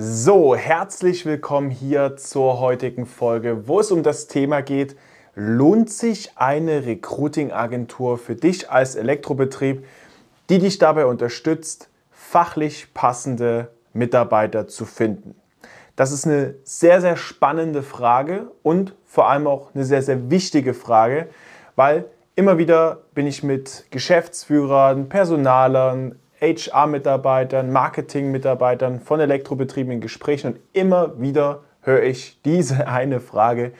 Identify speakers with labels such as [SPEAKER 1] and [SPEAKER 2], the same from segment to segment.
[SPEAKER 1] So, herzlich willkommen hier zur heutigen Folge, wo es um das Thema geht, lohnt sich eine Recruiting-Agentur für dich als Elektrobetrieb, die dich dabei unterstützt, fachlich passende Mitarbeiter zu finden? Das ist eine sehr, sehr spannende Frage und vor allem auch eine sehr, sehr wichtige Frage, weil immer wieder bin ich mit Geschäftsführern, Personalern, HR-Mitarbeitern, Marketing-Mitarbeitern von Elektrobetrieben in Gesprächen und immer wieder höre ich diese eine Frage,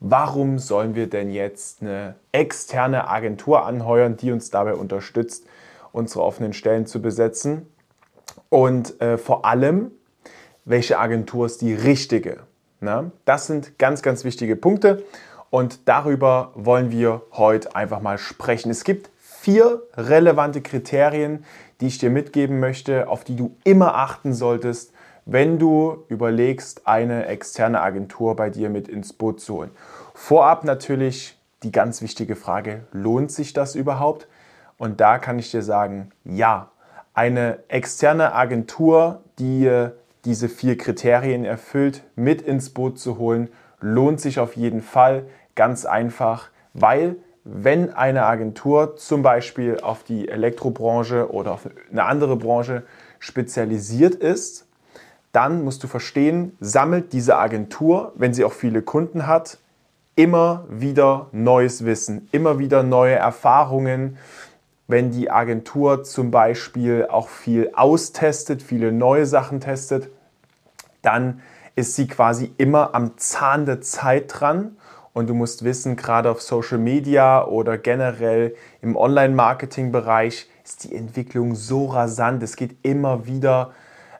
[SPEAKER 1] warum sollen wir denn jetzt eine externe Agentur anheuern, die uns dabei unterstützt, unsere offenen Stellen zu besetzen? Und äh, vor allem, welche Agentur ist die richtige? Na, das sind ganz, ganz wichtige Punkte und darüber wollen wir heute einfach mal sprechen. Es gibt vier relevante Kriterien, die ich dir mitgeben möchte, auf die du immer achten solltest, wenn du überlegst, eine externe Agentur bei dir mit ins Boot zu holen. Vorab natürlich die ganz wichtige Frage, lohnt sich das überhaupt? Und da kann ich dir sagen, ja. Eine externe Agentur, die diese vier Kriterien erfüllt, mit ins Boot zu holen, lohnt sich auf jeden Fall. Ganz einfach, weil wenn eine Agentur zum Beispiel auf die Elektrobranche oder auf eine andere Branche spezialisiert ist, dann musst du verstehen, sammelt diese Agentur, wenn sie auch viele Kunden hat, immer wieder neues Wissen, immer wieder neue Erfahrungen. Wenn die Agentur zum Beispiel auch viel austestet, viele neue Sachen testet, dann ist sie quasi immer am Zahn der Zeit dran und du musst wissen, gerade auf Social Media oder generell im Online-Marketing-Bereich ist die Entwicklung so rasant. Es geht immer wieder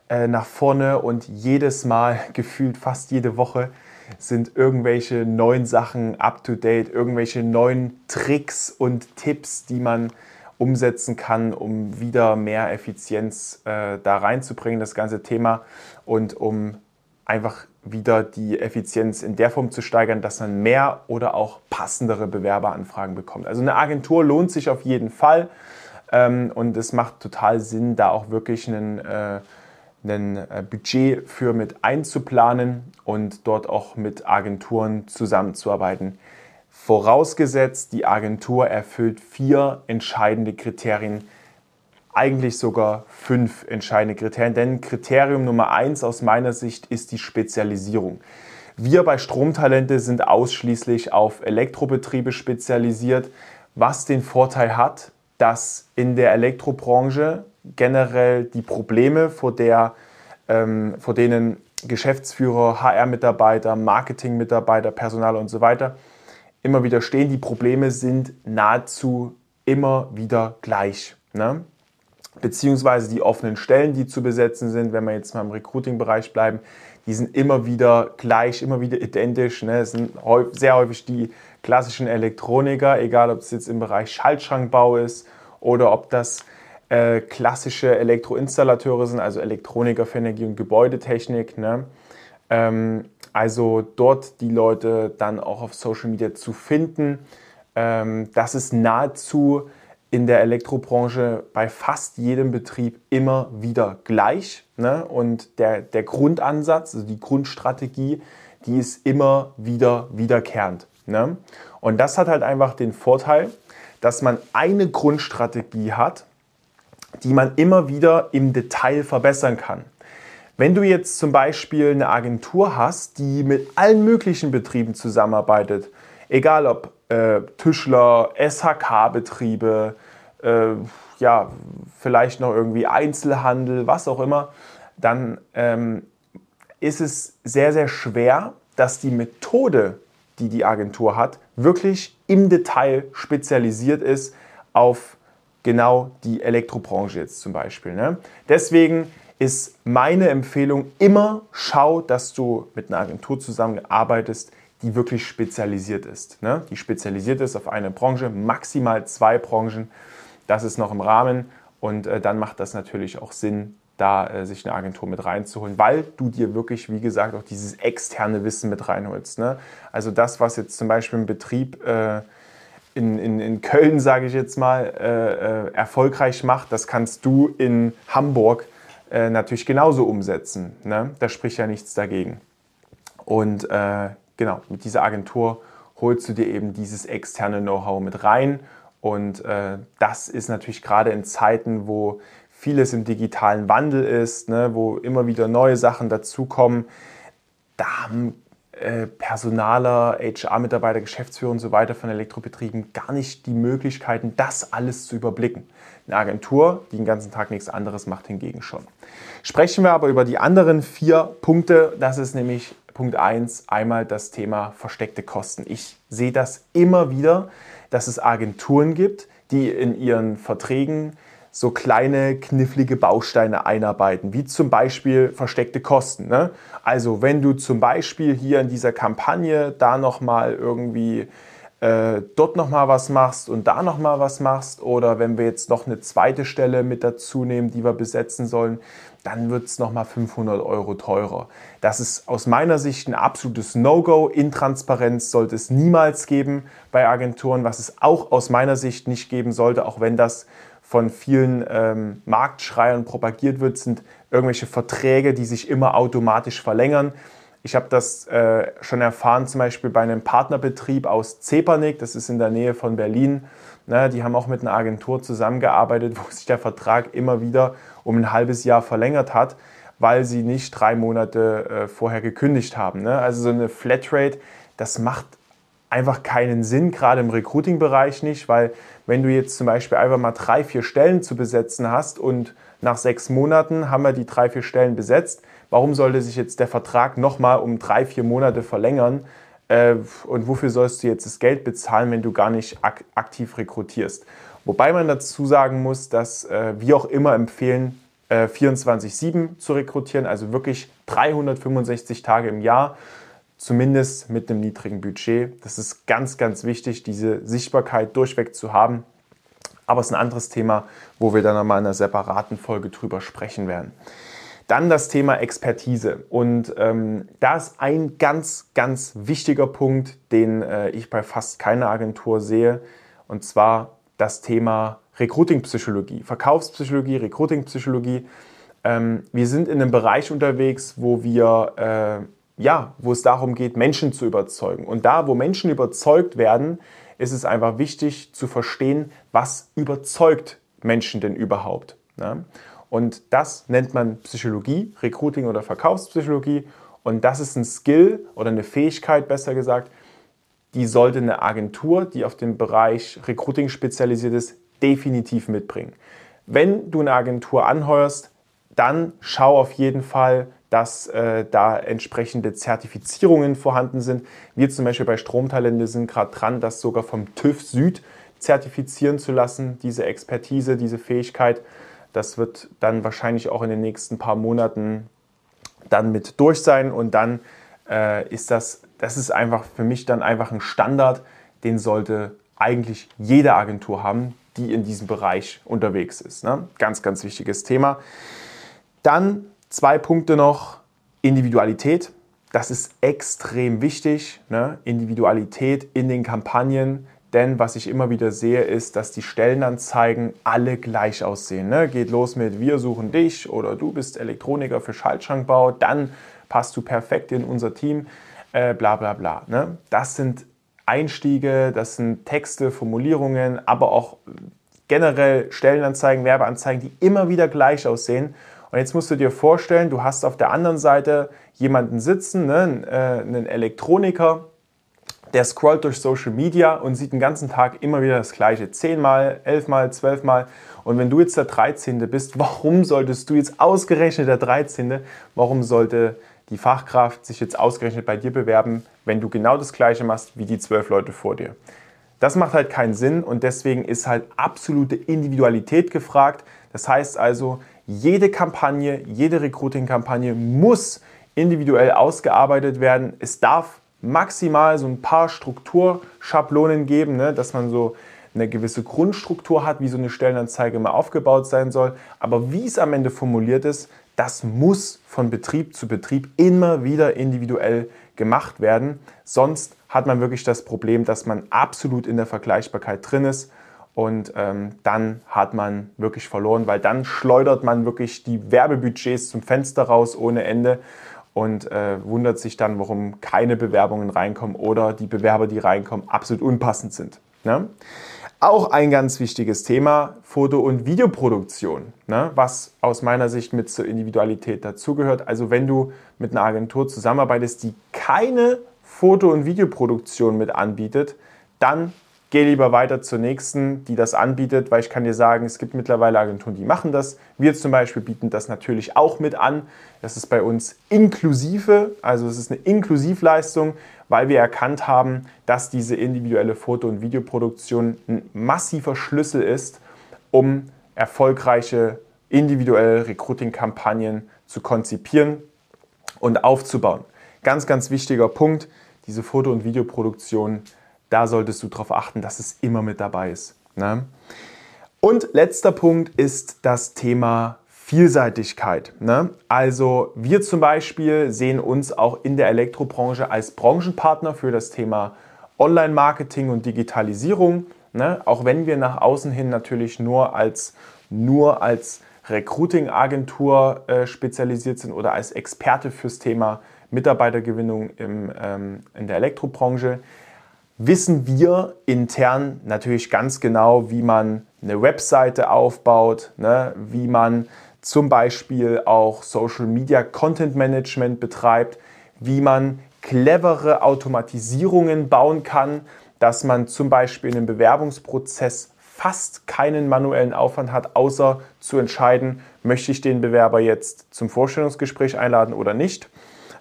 [SPEAKER 1] äh, nach vorne und jedes Mal, gefühlt fast jede Woche, sind irgendwelche neuen Sachen up-to-date, irgendwelche neuen Tricks und Tipps, die man umsetzen kann, um wieder mehr Effizienz äh, da reinzubringen, das ganze Thema und um einfach wieder die Effizienz in der Form zu steigern, dass man mehr oder auch passendere Bewerberanfragen bekommt. Also eine Agentur lohnt sich auf jeden Fall ähm, und es macht total Sinn, da auch wirklich einen, äh, ein äh, Budget für mit einzuplanen und dort auch mit Agenturen zusammenzuarbeiten. Vorausgesetzt, die Agentur erfüllt vier entscheidende Kriterien, eigentlich sogar fünf entscheidende Kriterien. Denn Kriterium Nummer eins aus meiner Sicht ist die Spezialisierung. Wir bei Stromtalente sind ausschließlich auf Elektrobetriebe spezialisiert, was den Vorteil hat, dass in der Elektrobranche generell die Probleme, vor, der, ähm, vor denen Geschäftsführer, HR-Mitarbeiter, Marketing-Mitarbeiter, Personal und so weiter immer wieder stehen, die Probleme sind nahezu immer wieder gleich. Ne? Beziehungsweise die offenen Stellen, die zu besetzen sind, wenn wir jetzt mal im Recruiting-Bereich bleiben, die sind immer wieder gleich, immer wieder identisch. Ne? Es sind sehr häufig die klassischen Elektroniker, egal ob es jetzt im Bereich Schaltschrankbau ist oder ob das äh, klassische Elektroinstallateure sind, also Elektroniker für Energie- und Gebäudetechnik. Ne? Ähm, also dort die Leute dann auch auf Social Media zu finden, ähm, das ist nahezu in der Elektrobranche bei fast jedem Betrieb immer wieder gleich. Ne? Und der, der Grundansatz, also die Grundstrategie, die ist immer wieder wiederkehrend. Ne? Und das hat halt einfach den Vorteil, dass man eine Grundstrategie hat, die man immer wieder im Detail verbessern kann. Wenn du jetzt zum Beispiel eine Agentur hast, die mit allen möglichen Betrieben zusammenarbeitet, egal ob äh, Tischler, SHK-Betriebe, äh, ja, vielleicht noch irgendwie Einzelhandel, was auch immer, dann ähm, ist es sehr, sehr schwer, dass die Methode, die die Agentur hat, wirklich im Detail spezialisiert ist auf genau die Elektrobranche jetzt zum Beispiel. Ne? Deswegen ist meine Empfehlung immer, schau, dass du mit einer Agentur zusammenarbeitest, die wirklich spezialisiert ist. Ne? Die spezialisiert ist auf eine Branche, maximal zwei Branchen. Das ist noch im Rahmen und äh, dann macht das natürlich auch Sinn, da äh, sich eine Agentur mit reinzuholen, weil du dir wirklich, wie gesagt, auch dieses externe Wissen mit reinholst. Ne? Also das, was jetzt zum Beispiel im Betrieb äh, in, in, in Köln, sage ich jetzt mal, äh, äh, erfolgreich macht, das kannst du in Hamburg äh, natürlich genauso umsetzen. Ne? Da spricht ja nichts dagegen. Und genau, mit dieser Agentur holst du dir eben dieses externe Know-how mit rein. Und äh, das ist natürlich gerade in Zeiten, wo vieles im digitalen Wandel ist, ne, wo immer wieder neue Sachen dazukommen, da haben äh, Personaler, HR-Mitarbeiter, Geschäftsführer und so weiter von Elektrobetrieben gar nicht die Möglichkeiten, das alles zu überblicken. Eine Agentur, die den ganzen Tag nichts anderes macht, hingegen schon. Sprechen wir aber über die anderen vier Punkte. Das ist nämlich Punkt 1, einmal das Thema versteckte Kosten. Ich sehe das immer wieder, dass es Agenturen gibt, die in ihren Verträgen so kleine knifflige Bausteine einarbeiten, wie zum Beispiel versteckte Kosten. Ne? Also wenn du zum Beispiel hier in dieser Kampagne da nochmal irgendwie äh, dort nochmal was machst und da nochmal was machst oder wenn wir jetzt noch eine zweite Stelle mit dazu nehmen, die wir besetzen sollen, dann wird es nochmal 500 Euro teurer. Das ist aus meiner Sicht ein absolutes No-Go. Intransparenz sollte es niemals geben bei Agenturen, was es auch aus meiner Sicht nicht geben sollte, auch wenn das von vielen ähm, Marktschreiern propagiert wird, sind irgendwelche Verträge, die sich immer automatisch verlängern. Ich habe das äh, schon erfahren, zum Beispiel bei einem Partnerbetrieb aus Zepernick, das ist in der Nähe von Berlin. Ne, die haben auch mit einer Agentur zusammengearbeitet, wo sich der Vertrag immer wieder um ein halbes Jahr verlängert hat, weil sie nicht drei Monate äh, vorher gekündigt haben. Ne? Also so eine Flatrate, das macht einfach keinen Sinn, gerade im Recruiting-Bereich nicht, weil wenn du jetzt zum Beispiel einfach mal drei, vier Stellen zu besetzen hast und nach sechs Monaten haben wir die drei, vier Stellen besetzt, warum sollte sich jetzt der Vertrag nochmal um drei, vier Monate verlängern? Äh, und wofür sollst du jetzt das Geld bezahlen, wenn du gar nicht ak aktiv rekrutierst? Wobei man dazu sagen muss, dass äh, wir auch immer empfehlen, äh, 24-7 zu rekrutieren, also wirklich 365 Tage im Jahr zumindest mit einem niedrigen Budget. Das ist ganz, ganz wichtig, diese Sichtbarkeit durchweg zu haben. Aber es ist ein anderes Thema, wo wir dann nochmal in einer separaten Folge drüber sprechen werden. Dann das Thema Expertise. Und ähm, da ist ein ganz, ganz wichtiger Punkt, den äh, ich bei fast keiner Agentur sehe. Und zwar das Thema Recruiting-Psychologie, Verkaufspsychologie, Recruiting-Psychologie. Ähm, wir sind in einem Bereich unterwegs, wo wir äh, ja, wo es darum geht, Menschen zu überzeugen. Und da, wo Menschen überzeugt werden, ist es einfach wichtig zu verstehen, was überzeugt Menschen denn überhaupt. Ne? Und das nennt man Psychologie, Recruiting oder Verkaufspsychologie. Und das ist ein Skill oder eine Fähigkeit, besser gesagt, die sollte eine Agentur, die auf den Bereich Recruiting spezialisiert ist, definitiv mitbringen. Wenn du eine Agentur anheuerst, dann schau auf jeden Fall, dass äh, da entsprechende Zertifizierungen vorhanden sind. Wir zum Beispiel bei Stromtalente sind gerade dran, das sogar vom TÜV Süd zertifizieren zu lassen, diese Expertise, diese Fähigkeit. Das wird dann wahrscheinlich auch in den nächsten paar Monaten dann mit durch sein und dann äh, ist das, das ist einfach für mich dann einfach ein Standard, den sollte eigentlich jede Agentur haben, die in diesem Bereich unterwegs ist. Ne? Ganz, ganz wichtiges Thema. Dann Zwei Punkte noch. Individualität. Das ist extrem wichtig. Ne? Individualität in den Kampagnen. Denn was ich immer wieder sehe, ist, dass die Stellenanzeigen alle gleich aussehen. Ne? Geht los mit Wir suchen dich oder du bist Elektroniker für Schaltschrankbau, dann passt du perfekt in unser Team, äh, bla bla bla. Ne? Das sind Einstiege, das sind Texte, Formulierungen, aber auch generell Stellenanzeigen, Werbeanzeigen, die immer wieder gleich aussehen. Und jetzt musst du dir vorstellen, du hast auf der anderen Seite jemanden sitzen, ne, äh, einen Elektroniker, der scrollt durch Social Media und sieht den ganzen Tag immer wieder das Gleiche. Zehnmal, elfmal, zwölfmal. Und wenn du jetzt der 13. bist, warum solltest du jetzt ausgerechnet der 13. Warum sollte die Fachkraft sich jetzt ausgerechnet bei dir bewerben, wenn du genau das Gleiche machst wie die zwölf Leute vor dir? Das macht halt keinen Sinn und deswegen ist halt absolute Individualität gefragt. Das heißt also, jede Kampagne, jede Recruiting-Kampagne muss individuell ausgearbeitet werden. Es darf maximal so ein paar Strukturschablonen geben, ne, dass man so eine gewisse Grundstruktur hat, wie so eine Stellenanzeige mal aufgebaut sein soll. Aber wie es am Ende formuliert ist, das muss von Betrieb zu Betrieb immer wieder individuell gemacht werden. Sonst hat man wirklich das Problem, dass man absolut in der Vergleichbarkeit drin ist und ähm, dann hat man wirklich verloren, weil dann schleudert man wirklich die Werbebudgets zum Fenster raus ohne Ende und äh, wundert sich dann, warum keine Bewerbungen reinkommen oder die Bewerber, die reinkommen, absolut unpassend sind. Ne? Auch ein ganz wichtiges Thema, Foto- und Videoproduktion, ne? was aus meiner Sicht mit zur Individualität dazugehört. Also wenn du mit einer Agentur zusammenarbeitest, die keine Foto- und Videoproduktion mit anbietet, dann Geh lieber weiter zur nächsten, die das anbietet, weil ich kann dir sagen, es gibt mittlerweile Agenturen, die machen das. Wir zum Beispiel bieten das natürlich auch mit an. Das ist bei uns inklusive, also es ist eine Inklusivleistung, weil wir erkannt haben, dass diese individuelle Foto- und Videoproduktion ein massiver Schlüssel ist, um erfolgreiche individuelle Recruiting-Kampagnen zu konzipieren und aufzubauen. Ganz, ganz wichtiger Punkt, diese Foto- und Videoproduktion da solltest du darauf achten, dass es immer mit dabei ist. Ne? Und letzter Punkt ist das Thema Vielseitigkeit. Ne? Also wir zum Beispiel sehen uns auch in der Elektrobranche als Branchenpartner für das Thema Online-Marketing und Digitalisierung. Ne? Auch wenn wir nach außen hin natürlich nur als, nur als Recruiting-Agentur äh, spezialisiert sind oder als Experte fürs Thema Mitarbeitergewinnung im, ähm, in der Elektrobranche, wissen wir intern natürlich ganz genau, wie man eine Webseite aufbaut, ne, wie man zum Beispiel auch Social Media Content Management betreibt, wie man clevere Automatisierungen bauen kann, dass man zum Beispiel in einem Bewerbungsprozess fast keinen manuellen Aufwand hat, außer zu entscheiden, möchte ich den Bewerber jetzt zum Vorstellungsgespräch einladen oder nicht.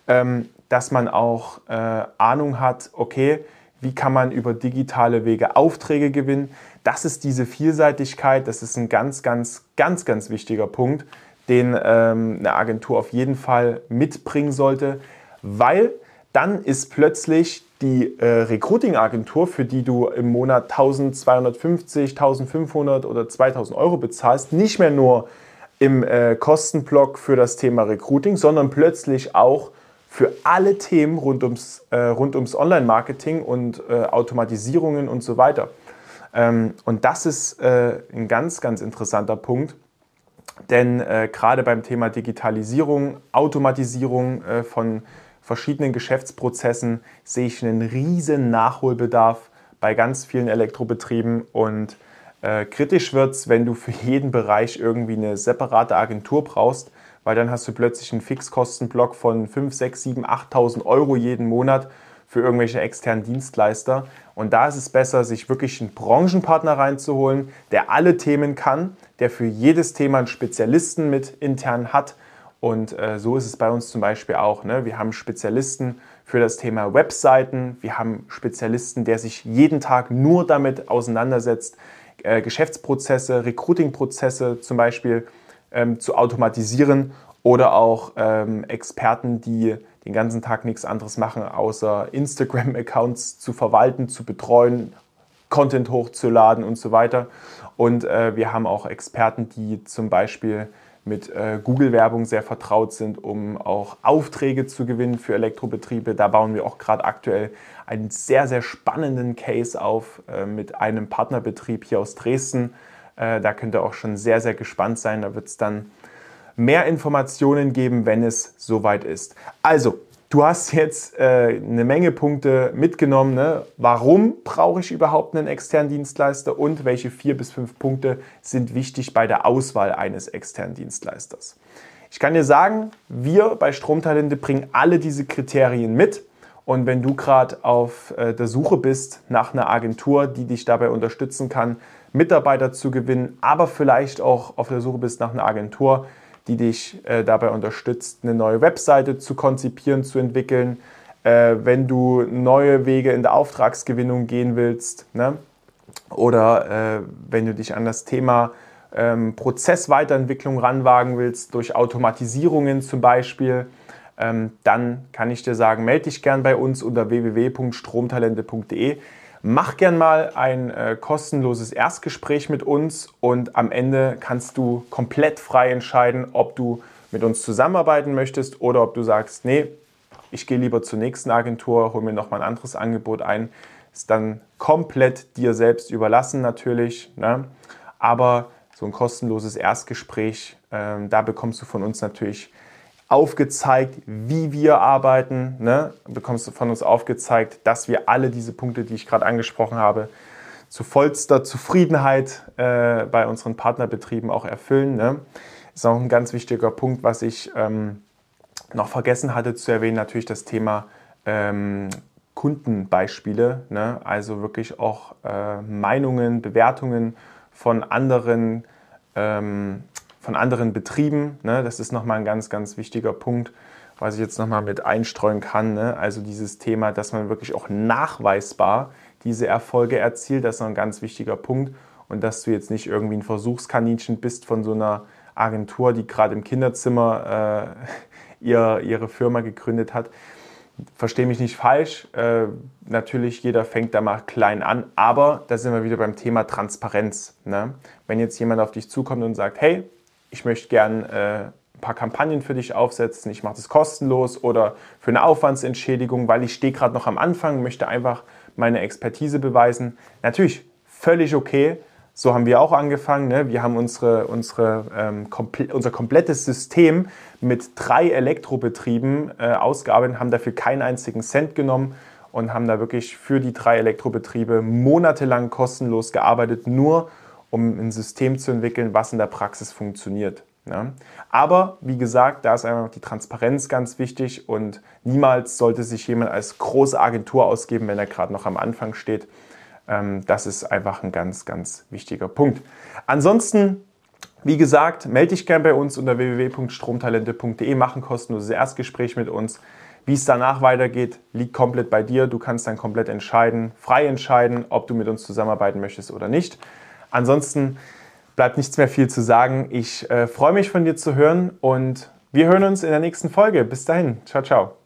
[SPEAKER 1] Ähm, dass man auch äh, Ahnung hat, okay, wie kann man über digitale Wege Aufträge gewinnen. Das ist diese Vielseitigkeit, das ist ein ganz, ganz, ganz, ganz wichtiger Punkt, den ähm, eine Agentur auf jeden Fall mitbringen sollte, weil dann ist plötzlich die äh, Recruiting-Agentur, für die du im Monat 1250, 1500 oder 2000 Euro bezahlst, nicht mehr nur im äh, Kostenblock für das Thema Recruiting, sondern plötzlich auch für alle Themen rund ums, äh, rund ums Online-Marketing und äh, Automatisierungen und so weiter. Ähm, und das ist äh, ein ganz, ganz interessanter Punkt, denn äh, gerade beim Thema Digitalisierung, Automatisierung äh, von verschiedenen Geschäftsprozessen sehe ich einen riesen Nachholbedarf bei ganz vielen Elektrobetrieben und äh, kritisch wird es, wenn du für jeden Bereich irgendwie eine separate Agentur brauchst, weil dann hast du plötzlich einen Fixkostenblock von 5, 6, 7, 8.000 Euro jeden Monat für irgendwelche externen Dienstleister. Und da ist es besser, sich wirklich einen Branchenpartner reinzuholen, der alle Themen kann, der für jedes Thema einen Spezialisten mit intern hat. Und äh, so ist es bei uns zum Beispiel auch. Ne? Wir haben Spezialisten für das Thema Webseiten. Wir haben Spezialisten, der sich jeden Tag nur damit auseinandersetzt, äh, Geschäftsprozesse, Recruitingprozesse zum Beispiel ähm, zu automatisieren oder auch ähm, Experten, die den ganzen Tag nichts anderes machen, außer Instagram-Accounts zu verwalten, zu betreuen, Content hochzuladen und so weiter. Und äh, wir haben auch Experten, die zum Beispiel mit äh, Google-Werbung sehr vertraut sind, um auch Aufträge zu gewinnen für Elektrobetriebe. Da bauen wir auch gerade aktuell einen sehr, sehr spannenden Case auf äh, mit einem Partnerbetrieb hier aus Dresden, äh, da könnt ihr auch schon sehr, sehr gespannt sein. Da wird es dann mehr Informationen geben, wenn es soweit ist. Also, du hast jetzt äh, eine Menge Punkte mitgenommen. Ne? Warum brauche ich überhaupt einen externen Dienstleister und welche vier bis fünf Punkte sind wichtig bei der Auswahl eines externen Dienstleisters? Ich kann dir sagen, wir bei Stromtalente bringen alle diese Kriterien mit. Und wenn du gerade auf äh, der Suche bist nach einer Agentur, die dich dabei unterstützen kann, Mitarbeiter zu gewinnen, aber vielleicht auch auf der Suche bist nach einer Agentur, die dich äh, dabei unterstützt, eine neue Webseite zu konzipieren, zu entwickeln, äh, wenn du neue Wege in der Auftragsgewinnung gehen willst ne? oder äh, wenn du dich an das Thema ähm, Prozessweiterentwicklung ranwagen willst, durch Automatisierungen zum Beispiel, ähm, dann kann ich dir sagen, melde dich gern bei uns unter www.stromtalente.de. Mach gern mal ein äh, kostenloses Erstgespräch mit uns und am Ende kannst du komplett frei entscheiden, ob du mit uns zusammenarbeiten möchtest oder ob du sagst, nee, ich gehe lieber zur nächsten Agentur, hol mir noch mal ein anderes Angebot ein. Ist dann komplett dir selbst überlassen natürlich. Ne? Aber so ein kostenloses Erstgespräch, ähm, da bekommst du von uns natürlich aufgezeigt, wie wir arbeiten. Ne? Bekommst du von uns aufgezeigt, dass wir alle diese Punkte, die ich gerade angesprochen habe, zu vollster Zufriedenheit äh, bei unseren Partnerbetrieben auch erfüllen. Ne? Ist auch ein ganz wichtiger Punkt, was ich ähm, noch vergessen hatte zu erwähnen, natürlich das Thema ähm, Kundenbeispiele. Ne? Also wirklich auch äh, Meinungen, Bewertungen von anderen ähm, von anderen Betrieben. Ne? Das ist nochmal ein ganz, ganz wichtiger Punkt, was ich jetzt nochmal mit einstreuen kann. Ne? Also dieses Thema, dass man wirklich auch nachweisbar diese Erfolge erzielt, das ist noch ein ganz wichtiger Punkt. Und dass du jetzt nicht irgendwie ein Versuchskaninchen bist von so einer Agentur, die gerade im Kinderzimmer äh, ihr, ihre Firma gegründet hat. Verstehe mich nicht falsch, äh, natürlich jeder fängt da mal klein an, aber da sind wir wieder beim Thema Transparenz. Ne? Wenn jetzt jemand auf dich zukommt und sagt, hey, ich möchte gern äh, ein paar Kampagnen für dich aufsetzen, ich mache das kostenlos oder für eine Aufwandsentschädigung, weil ich stehe gerade noch am Anfang, möchte einfach meine Expertise beweisen. Natürlich völlig okay. So haben wir auch angefangen. Ne? Wir haben unsere, unsere, ähm, komple unser komplettes System mit drei Elektrobetrieben äh, ausgearbeitet, haben dafür keinen einzigen Cent genommen und haben da wirklich für die drei Elektrobetriebe monatelang kostenlos gearbeitet, nur um ein System zu entwickeln, was in der Praxis funktioniert. Ja. Aber wie gesagt, da ist einfach die Transparenz ganz wichtig und niemals sollte sich jemand als große Agentur ausgeben, wenn er gerade noch am Anfang steht. Ähm, das ist einfach ein ganz, ganz wichtiger Punkt. Ansonsten, wie gesagt, melde dich gerne bei uns unter www.stromtalente.de, mach ein kostenloses Erstgespräch mit uns. Wie es danach weitergeht, liegt komplett bei dir. Du kannst dann komplett entscheiden, frei entscheiden, ob du mit uns zusammenarbeiten möchtest oder nicht. Ansonsten bleibt nichts mehr viel zu sagen. Ich äh, freue mich von dir zu hören und wir hören uns in der nächsten Folge. Bis dahin. Ciao, ciao.